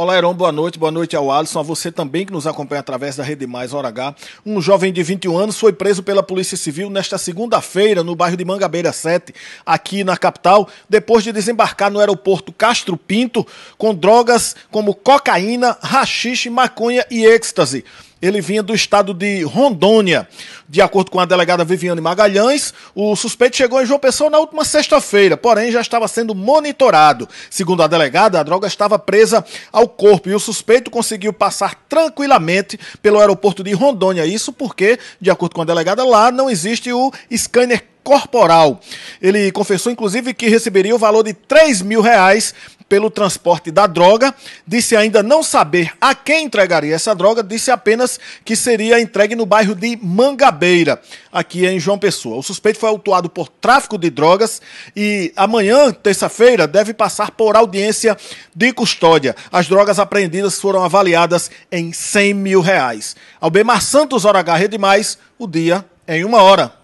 Olá, Heron, boa noite. Boa noite ao Alisson, a você também que nos acompanha através da Rede Mais Hora H. Um jovem de 21 anos foi preso pela Polícia Civil nesta segunda-feira no bairro de Mangabeira 7, aqui na capital, depois de desembarcar no aeroporto Castro Pinto com drogas como cocaína, rachixe, maconha e êxtase. Ele vinha do estado de Rondônia. De acordo com a delegada Viviane Magalhães, o suspeito chegou em João Pessoa na última sexta-feira, porém já estava sendo monitorado. Segundo a delegada, a droga estava presa ao corpo e o suspeito conseguiu passar tranquilamente pelo aeroporto de Rondônia. Isso porque, de acordo com a delegada, lá não existe o scanner corporal. Ele confessou, inclusive, que receberia o valor de 3 mil reais pelo transporte da droga. Disse ainda não saber a quem entregaria essa droga, disse apenas que seria entregue no bairro de Mangabeira, aqui em João Pessoa. O suspeito foi autuado por tráfico de drogas e amanhã, terça-feira, deve passar por audiência de custódia. As drogas apreendidas foram avaliadas em 100 mil reais. Albemar Santos, Hora H, Rede Mais, o dia em uma hora.